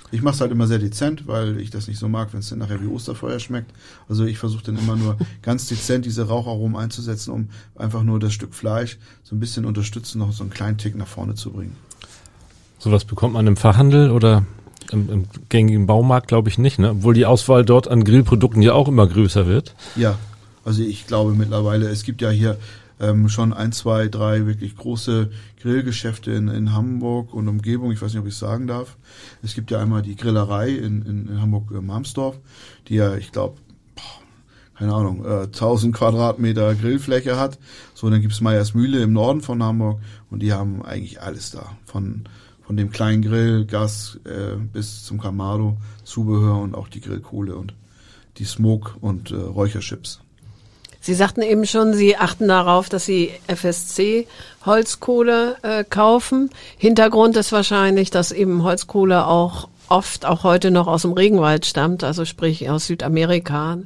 Ich mache es halt immer sehr dezent, weil ich das nicht so mag, wenn es dann nachher wie Osterfeuer schmeckt. Also ich versuche dann immer nur (laughs) ganz dezent diese Raucharomen einzusetzen, um einfach nur das Stück Fleisch so ein bisschen unterstützen, noch so einen kleinen Tick nach vorne zu bringen. Sowas bekommt man im Fachhandel oder im, im gängigen Baumarkt, glaube ich nicht, ne? Obwohl die Auswahl dort an Grillprodukten ja auch immer größer wird. Ja, also ich glaube mittlerweile, es gibt ja hier ähm, schon ein, zwei, drei wirklich große Grillgeschäfte in, in Hamburg und Umgebung. Ich weiß nicht, ob ich es sagen darf. Es gibt ja einmal die Grillerei in, in, in Hamburg-Marmsdorf, äh, die ja, ich glaube, keine Ahnung, äh, 1000 Quadratmeter Grillfläche hat. So, dann gibt's Meyers Mühle im Norden von Hamburg und die haben eigentlich alles da. Von, von dem kleinen Grill, Gas äh, bis zum Kamado, Zubehör und auch die Grillkohle und die Smoke und äh, Räucherchips. Sie sagten eben schon, Sie achten darauf, dass Sie FSC Holzkohle äh, kaufen. Hintergrund ist wahrscheinlich, dass eben Holzkohle auch oft auch heute noch aus dem Regenwald stammt, also sprich aus Südamerika.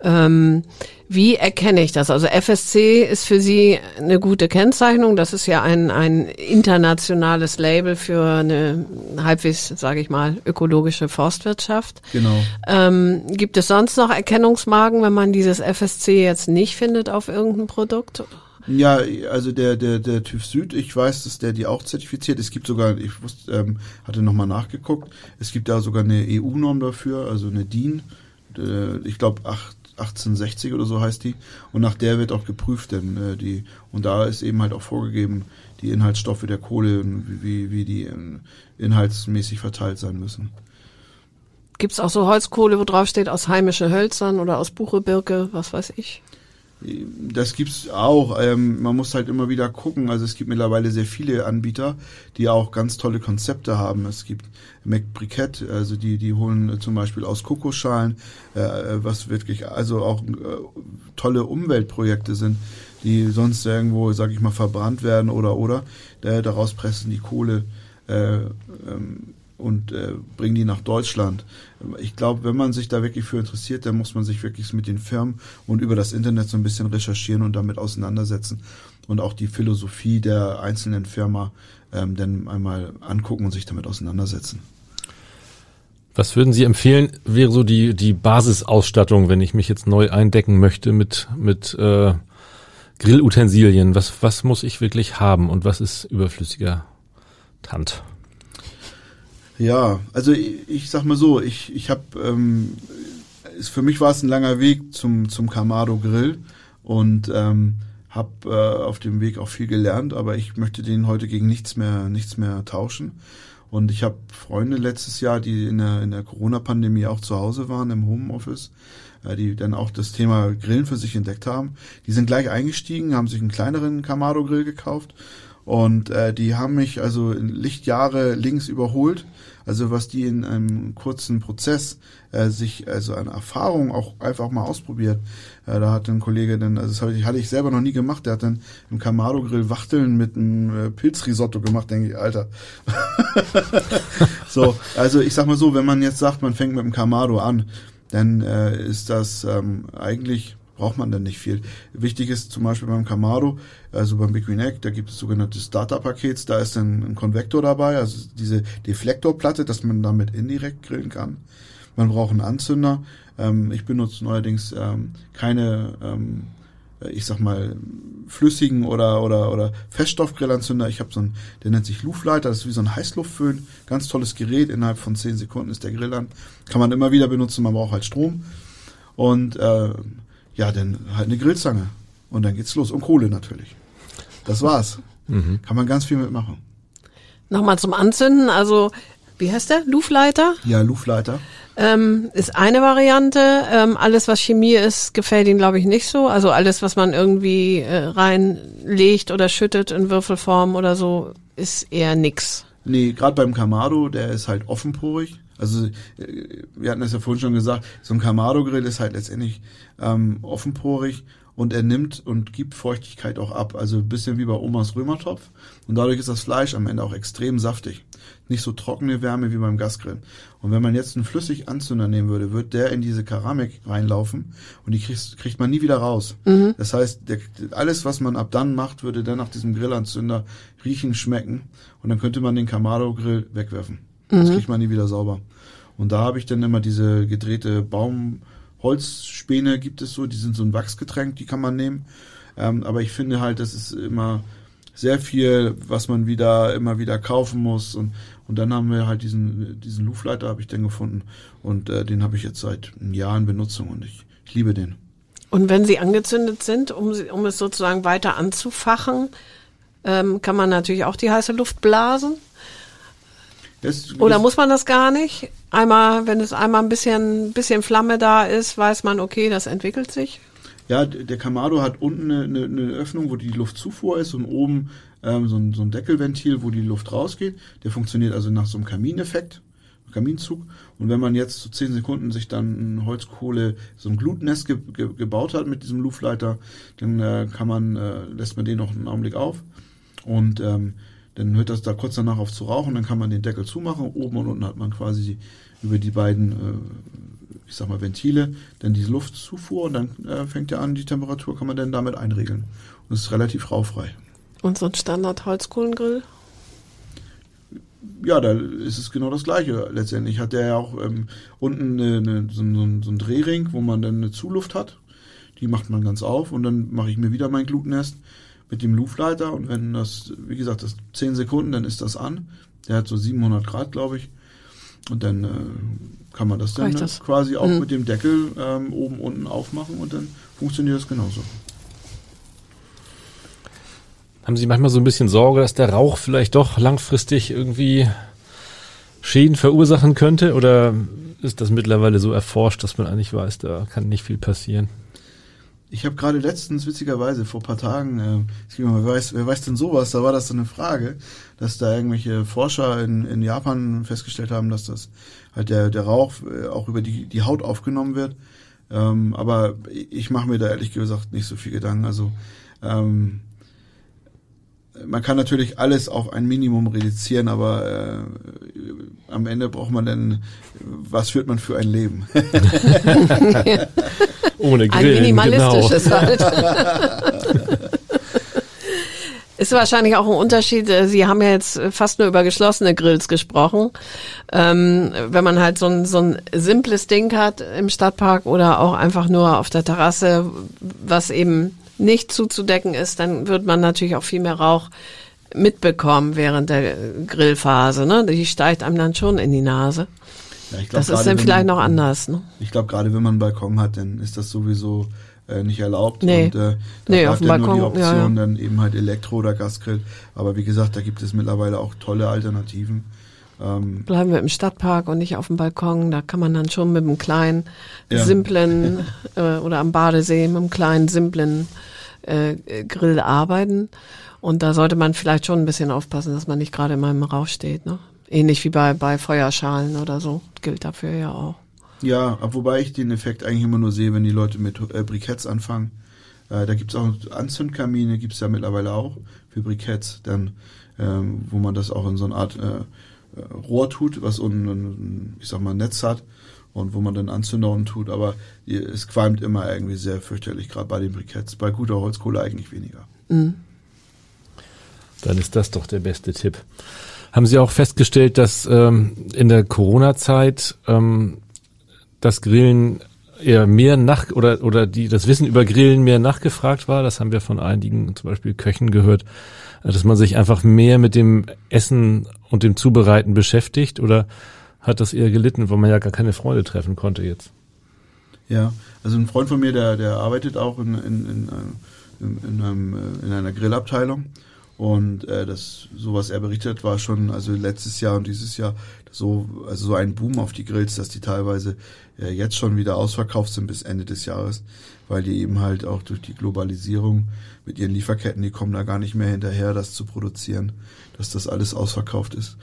Ähm, wie erkenne ich das? Also FSC ist für Sie eine gute Kennzeichnung. Das ist ja ein, ein internationales Label für eine halbwegs, sage ich mal, ökologische Forstwirtschaft. Genau. Ähm, gibt es sonst noch Erkennungsmarken, wenn man dieses FSC jetzt nicht findet auf irgendein Produkt? Ja, also der, der, der TÜV Süd, ich weiß, dass der die auch zertifiziert. Es gibt sogar, ich wusste, ähm, hatte nochmal nachgeguckt, es gibt da sogar eine EU-Norm dafür, also eine DIN. Äh, ich glaube, 1860 oder so heißt die. Und nach der wird auch geprüft, denn äh, die, und da ist eben halt auch vorgegeben, die Inhaltsstoffe der Kohle, wie, wie die äh, inhaltsmäßig verteilt sein müssen. Gibt's auch so Holzkohle, wo drauf steht, aus heimischen Hölzern oder aus Buche, was weiß ich? Das gibt's auch. Ähm, man muss halt immer wieder gucken. Also es gibt mittlerweile sehr viele Anbieter, die auch ganz tolle Konzepte haben. Es gibt McBriquette, also die die holen zum Beispiel aus Kokoschalen, äh, was wirklich also auch äh, tolle Umweltprojekte sind, die sonst irgendwo, sag ich mal, verbrannt werden oder oder äh, daraus pressen die Kohle. Äh, ähm, und äh, bringen die nach Deutschland. Ich glaube, wenn man sich da wirklich für interessiert, dann muss man sich wirklich mit den Firmen und über das Internet so ein bisschen recherchieren und damit auseinandersetzen und auch die Philosophie der einzelnen Firma ähm, dann einmal angucken und sich damit auseinandersetzen. Was würden Sie empfehlen, wäre so die, die Basisausstattung, wenn ich mich jetzt neu eindecken möchte mit, mit äh, Grillutensilien? Was, was muss ich wirklich haben und was ist überflüssiger Tand? Ja, also ich, ich sag mal so, ich, ich habe, ähm, für mich war es ein langer Weg zum, zum Kamado Grill und ähm, habe äh, auf dem Weg auch viel gelernt, aber ich möchte den heute gegen nichts mehr, nichts mehr tauschen. Und ich habe Freunde letztes Jahr, die in der, in der Corona-Pandemie auch zu Hause waren im Homeoffice, äh, die dann auch das Thema Grillen für sich entdeckt haben. Die sind gleich eingestiegen, haben sich einen kleineren Kamado-Grill gekauft und äh, die haben mich also in Lichtjahre links überholt. Also was die in einem kurzen Prozess äh, sich, also eine Erfahrung auch einfach mal ausprobiert. Äh, da hat ein Kollege dann, also das hatte ich, hatte ich selber noch nie gemacht, der hat dann im Kamado-Grill Wachteln mit einem äh, Pilzrisotto gemacht, denke ich, Alter. (laughs) so, also ich sag mal so, wenn man jetzt sagt, man fängt mit dem Kamado an, dann äh, ist das ähm, eigentlich braucht man dann nicht viel. Wichtig ist zum Beispiel beim Kamado, also beim Big Green Egg, da gibt es sogenannte Starter-Pakets, da ist dann ein Konvektor dabei, also diese Deflektorplatte, dass man damit indirekt grillen kann. Man braucht einen Anzünder. Ähm, ich benutze neuerdings ähm, keine, ähm, ich sag mal, flüssigen oder oder oder Feststoffgrillanzünder. Ich habe so einen, der nennt sich Luftleiter, das ist wie so ein Heißluftföhn, ganz tolles Gerät. Innerhalb von zehn Sekunden ist der Grill an. Kann man immer wieder benutzen, man braucht halt Strom. Und äh, ja, dann halt eine Grillzange. Und dann geht's los. Und Kohle natürlich. Das war's. Mhm. Kann man ganz viel mitmachen. Nochmal zum Anzünden. Also, wie heißt der? Luftleiter? Ja, Luftleiter. Ähm, ist eine Variante. Ähm, alles, was Chemie ist, gefällt ihm, glaube ich, nicht so. Also alles, was man irgendwie äh, reinlegt oder schüttet in Würfelform oder so, ist eher nix. Nee, gerade beim Kamado, der ist halt offenporig. Also äh, wir hatten es ja vorhin schon gesagt, so ein Kamado-Grill ist halt letztendlich ähm, offenporig und er nimmt und gibt Feuchtigkeit auch ab. Also ein bisschen wie bei Omas Römertopf. Und dadurch ist das Fleisch am Ende auch extrem saftig. Nicht so trockene Wärme wie beim Gasgrill. Und wenn man jetzt einen flüssig Anzünder nehmen würde, wird der in diese Keramik reinlaufen und die kriegt, kriegt man nie wieder raus. Mhm. Das heißt, der, alles, was man ab dann macht, würde dann nach diesem Grillanzünder riechen, schmecken und dann könnte man den Kamado-Grill wegwerfen. Mhm. Das kriegt man nie wieder sauber. Und da habe ich dann immer diese gedrehte Baum Holzspäne gibt es so, die sind so ein Wachsgetränk, die kann man nehmen. Ähm, aber ich finde halt, das ist immer sehr viel, was man wieder immer wieder kaufen muss und und dann haben wir halt diesen diesen Luftleiter habe ich dann gefunden und äh, den habe ich jetzt seit einem Jahr in Benutzung und ich, ich liebe den. Und wenn sie angezündet sind, um um es sozusagen weiter anzufachen, ähm, kann man natürlich auch die heiße Luft blasen. Das, Oder muss man das gar nicht? Einmal, wenn es einmal ein bisschen, bisschen Flamme da ist, weiß man, okay, das entwickelt sich. Ja, der Kamado hat unten eine, eine, eine Öffnung, wo die Luftzufuhr ist und oben ähm, so, ein, so ein Deckelventil, wo die Luft rausgeht. Der funktioniert also nach so einem Kamineffekt, Kaminzug. Und wenn man jetzt zu so 10 Sekunden sich dann ein Holzkohle, so ein Glutnest ge, ge, gebaut hat mit diesem Luftleiter, dann äh, kann man, äh, lässt man den noch einen Augenblick auf. Und ähm, dann hört das da kurz danach auf zu rauchen, dann kann man den Deckel zumachen. Oben und unten hat man quasi über die beiden, äh, ich sag mal, Ventile, dann die Luftzufuhr und dann äh, fängt er an, die Temperatur kann man dann damit einregeln. Und es ist relativ rauchfrei. Und so ein Standard-Holzkohlengrill? Ja, da ist es genau das gleiche. Letztendlich hat der ja auch ähm, unten eine, eine, so, einen, so einen Drehring, wo man dann eine Zuluft hat. Die macht man ganz auf und dann mache ich mir wieder mein Glutnest mit dem Luftleiter und wenn das, wie gesagt, das 10 Sekunden, dann ist das an. Der hat so 700 Grad, glaube ich. Und dann äh, kann man das dann das? quasi auch mhm. mit dem Deckel ähm, oben unten aufmachen und dann funktioniert das genauso. Haben Sie manchmal so ein bisschen Sorge, dass der Rauch vielleicht doch langfristig irgendwie Schäden verursachen könnte? Oder ist das mittlerweile so erforscht, dass man eigentlich weiß, da kann nicht viel passieren? Ich habe gerade letztens, witzigerweise, vor paar Tagen, äh, wer, weiß, wer weiß denn sowas, da war das so eine Frage, dass da irgendwelche Forscher in, in Japan festgestellt haben, dass das halt der, der Rauch äh, auch über die, die Haut aufgenommen wird. Ähm, aber ich mache mir da ehrlich gesagt nicht so viel Gedanken. Also ähm, man kann natürlich alles auf ein Minimum reduzieren, aber äh, am Ende braucht man dann, was führt man für ein Leben? (laughs) (laughs) Ohne Grillen, Ein minimalistisches genau. halt. (laughs) (laughs) Ist wahrscheinlich auch ein Unterschied. Äh, Sie haben ja jetzt fast nur über geschlossene Grills gesprochen. Ähm, wenn man halt so ein, so ein simples Ding hat im Stadtpark oder auch einfach nur auf der Terrasse, was eben nicht zuzudecken ist, dann wird man natürlich auch viel mehr Rauch mitbekommen während der Grillphase. Ne? Die steigt einem dann schon in die Nase. Ja, glaub, das ist dann vielleicht man, noch anders. Ne? Ich glaube, gerade wenn man einen Balkon hat, dann ist das sowieso äh, nicht erlaubt. Nee. Und äh, da nee, auf dem Balkon, nur die Option, ja, ja. dann eben halt Elektro- oder Gasgrill. Aber wie gesagt, da gibt es mittlerweile auch tolle Alternativen. Ähm, Bleiben wir im Stadtpark und nicht auf dem Balkon. Da kann man dann schon mit einem kleinen, ja. simplen (laughs) äh, oder am Badesee mit einem kleinen, simplen äh, Grill arbeiten. Und da sollte man vielleicht schon ein bisschen aufpassen, dass man nicht gerade in meinem Rauch steht. Ne? Ähnlich wie bei, bei Feuerschalen oder so. Gilt dafür ja auch. Ja, wobei ich den Effekt eigentlich immer nur sehe, wenn die Leute mit äh, Briketts anfangen. Äh, da gibt's auch Anzündkamine, gibt's ja mittlerweile auch für Briketts, dann, ähm, wo man das auch in so eine Art äh, äh, Rohr tut, was unten, ein, ich sag mal, ein Netz hat und wo man dann Anzünder unten tut, aber es qualmt immer irgendwie sehr fürchterlich, gerade bei den Briketts. Bei guter Holzkohle eigentlich weniger. Mhm. Dann ist das doch der beste Tipp. Haben Sie auch festgestellt, dass ähm, in der Corona-Zeit ähm, das Grillen eher mehr nach oder oder die das Wissen über Grillen mehr nachgefragt war? Das haben wir von einigen, zum Beispiel Köchen gehört, dass man sich einfach mehr mit dem Essen und dem Zubereiten beschäftigt oder hat das eher gelitten, weil man ja gar keine Freunde treffen konnte jetzt? Ja, also ein Freund von mir, der, der arbeitet auch in, in, in, in, in, einem, äh, in einer Grillabteilung und äh, das, so was er berichtet, war schon, also letztes Jahr und dieses Jahr so, also so ein Boom auf die Grills, dass die teilweise äh, jetzt schon wieder ausverkauft sind bis Ende des Jahres, weil die eben halt auch durch die Globalisierung mit ihren Lieferketten, die kommen da gar nicht mehr hinterher, das zu produzieren, dass das alles ausverkauft ist.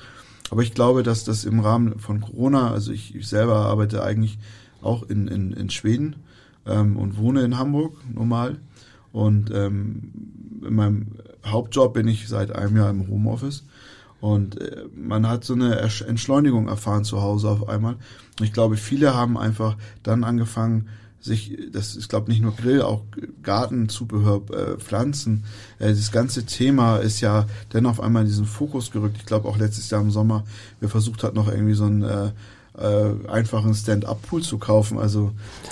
Aber ich glaube, dass das im Rahmen von Corona, also ich, ich selber arbeite eigentlich auch in, in, in Schweden ähm, und wohne in Hamburg normal. Und ähm, in meinem Hauptjob bin ich seit einem Jahr im Homeoffice. Und äh, man hat so eine Entschleunigung erfahren zu Hause auf einmal. Und ich glaube, viele haben einfach dann angefangen, sich, das ist glaube nicht nur Grill, auch Gartenzubehör, äh, Pflanzen. Äh, das ganze Thema ist ja dann auf einmal in diesen Fokus gerückt. Ich glaube auch letztes Jahr im Sommer, wir versucht hat noch irgendwie so einen äh, äh, einfachen Stand-up-Pool zu kaufen. Also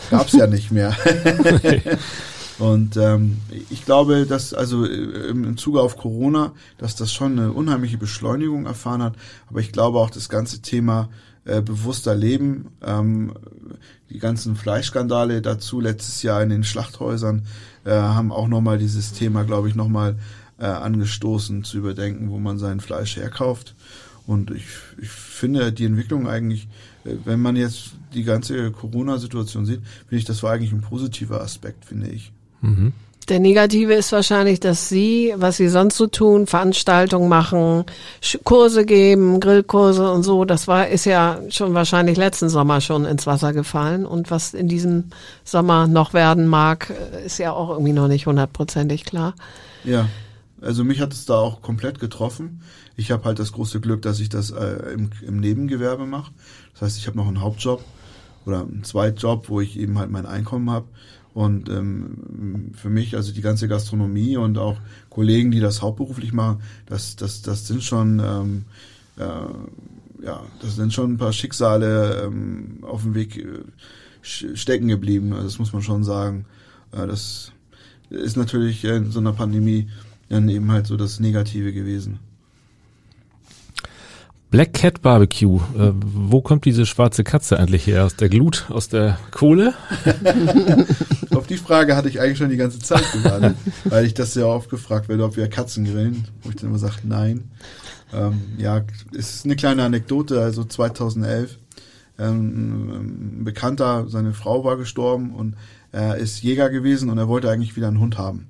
gab's ja nicht mehr. (laughs) (laughs) Und ähm, ich glaube, dass also im, im Zuge auf Corona, dass das schon eine unheimliche Beschleunigung erfahren hat. Aber ich glaube auch das ganze Thema äh, bewusster Leben, ähm, die ganzen Fleischskandale dazu letztes Jahr in den Schlachthäusern äh, haben auch nochmal dieses Thema, glaube ich, nochmal äh, angestoßen zu überdenken, wo man sein Fleisch herkauft. Und ich, ich finde die Entwicklung eigentlich, äh, wenn man jetzt die ganze Corona-Situation sieht, finde ich, das war eigentlich ein positiver Aspekt, finde ich. Mhm. Der Negative ist wahrscheinlich, dass Sie, was Sie sonst so tun, Veranstaltungen machen, Kurse geben, Grillkurse und so, das war, ist ja schon wahrscheinlich letzten Sommer schon ins Wasser gefallen. Und was in diesem Sommer noch werden mag, ist ja auch irgendwie noch nicht hundertprozentig klar. Ja, also mich hat es da auch komplett getroffen. Ich habe halt das große Glück, dass ich das äh, im, im Nebengewerbe mache. Das heißt, ich habe noch einen Hauptjob oder einen Zweitjob, wo ich eben halt mein Einkommen habe. Und ähm, für mich, also die ganze Gastronomie und auch Kollegen, die das hauptberuflich machen, das, das, das sind schon, ähm, äh, ja, das sind schon ein paar Schicksale ähm, auf dem Weg äh, stecken geblieben. Also das muss man schon sagen. Äh, das ist natürlich in so einer Pandemie dann eben halt so das Negative gewesen. Black Cat Barbecue. Äh, wo kommt diese schwarze Katze eigentlich her? Aus der Glut? Aus der Kohle? (laughs) Auf die Frage hatte ich eigentlich schon die ganze Zeit gewartet, (laughs) weil ich das sehr oft gefragt werde, ob wir Katzen grillen. Wo ich dann immer sage, nein. Ähm, ja, es ist eine kleine Anekdote. Also 2011, ähm, ein Bekannter, seine Frau war gestorben und er ist Jäger gewesen und er wollte eigentlich wieder einen Hund haben.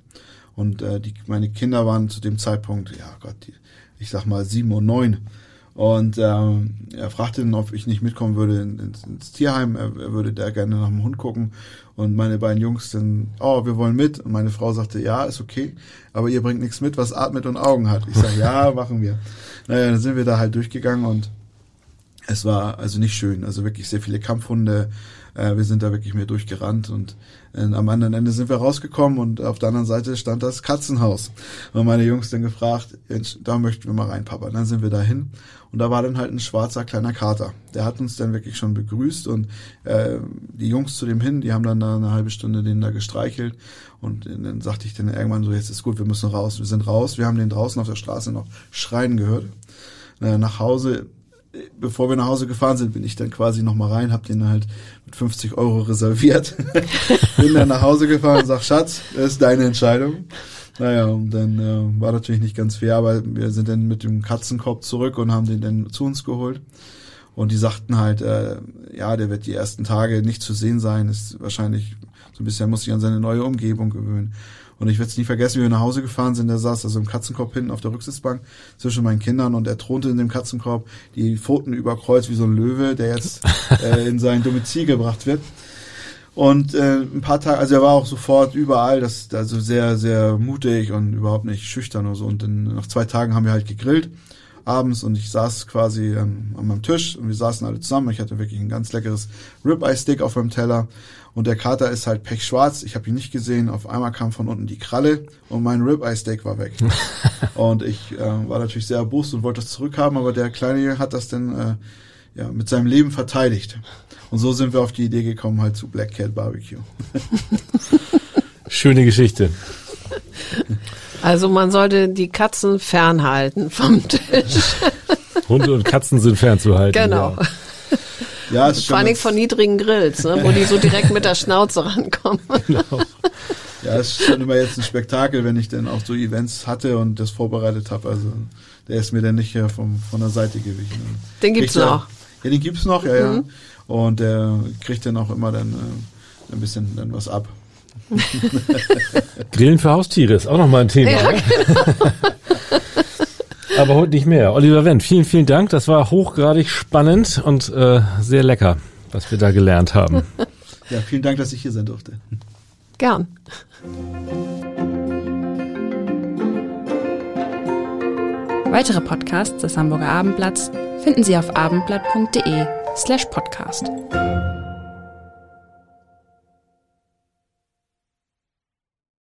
Und äh, die, meine Kinder waren zu dem Zeitpunkt, ja Gott, die, ich sag mal sieben und neun. Und ähm, er fragte dann, ob ich nicht mitkommen würde ins, ins Tierheim. Er, er, würde da gerne nach dem Hund gucken. Und meine beiden Jungs dann, oh, wir wollen mit. Und meine Frau sagte, ja, ist okay, aber ihr bringt nichts mit, was atmet und Augen hat. Ich sage, (laughs) ja, machen wir. Naja, dann sind wir da halt durchgegangen und es war also nicht schön. Also wirklich sehr viele Kampfhunde. Äh, wir sind da wirklich mehr durchgerannt und äh, am anderen Ende sind wir rausgekommen und auf der anderen Seite stand das Katzenhaus. Und meine Jungs dann gefragt, da möchten wir mal rein, Papa. Und dann sind wir da hin und da war dann halt ein schwarzer kleiner Kater. Der hat uns dann wirklich schon begrüßt und äh, die Jungs zu dem hin, die haben dann da eine halbe Stunde den da gestreichelt und dann sagte ich dann irgendwann so, jetzt ist gut, wir müssen raus. Wir sind raus, wir haben den draußen auf der Straße noch schreien gehört. Äh, nach Hause bevor wir nach Hause gefahren sind, bin ich dann quasi noch mal rein, hab den halt mit 50 Euro reserviert, (laughs) bin dann nach Hause gefahren und sag, Schatz, das ist deine Entscheidung. Naja, und dann äh, war natürlich nicht ganz fair, aber wir sind dann mit dem Katzenkorb zurück und haben den dann zu uns geholt. Und die sagten halt, äh, ja, der wird die ersten Tage nicht zu sehen sein, ist wahrscheinlich so ein bisschen, muss sich an seine neue Umgebung gewöhnen. Und ich werde es nie vergessen, wie wir nach Hause gefahren sind. Der saß also im Katzenkorb hinten auf der Rücksitzbank zwischen meinen Kindern und er thronte in dem Katzenkorb die Pfoten überkreuzt wie so ein Löwe, der jetzt (laughs) äh, in sein Domizil gebracht wird. Und äh, ein paar Tage, also er war auch sofort überall, das also sehr, sehr mutig und überhaupt nicht schüchtern oder so. Und dann nach zwei Tagen haben wir halt gegrillt abends und ich saß quasi ähm, an meinem Tisch und wir saßen alle zusammen. Ich hatte wirklich ein ganz leckeres Ribeye-Stick auf meinem Teller und der Kater ist halt pechschwarz. Ich habe ihn nicht gesehen. Auf einmal kam von unten die Kralle und mein Ribeye-Steak war weg. (laughs) und ich äh, war natürlich sehr erbost und wollte das zurückhaben, aber der Kleine hat das dann äh, ja, mit seinem Leben verteidigt. Und so sind wir auf die Idee gekommen, halt zu Black Cat Barbecue. (laughs) Schöne Geschichte. (laughs) Also man sollte die Katzen fernhalten vom Tisch. Hunde und Katzen sind fernzuhalten. Genau. Ja. Ja, ist Vor allem von niedrigen Grills, ne, wo die so direkt mit der Schnauze rankommen. Genau. Ja, es ist schon immer jetzt ein Spektakel, wenn ich dann auch so Events hatte und das vorbereitet habe. Also der ist mir dann nicht hier vom, von der Seite gewichen. Den gibt's kriegt noch. ja, den gibt's noch, ja, mhm. ja. Und der kriegt dann auch immer dann äh, ein bisschen dann was ab. (laughs) Grillen für Haustiere ist auch nochmal ein Thema. Ja, genau. (laughs) Aber heute nicht mehr. Oliver Wendt, vielen, vielen Dank. Das war hochgradig spannend und äh, sehr lecker, was wir da gelernt haben. (laughs) Ja, vielen Dank, dass ich hier sein durfte. Gern. Weitere Podcasts des Hamburger Abendblatts finden Sie auf abendblatt.de slash podcast.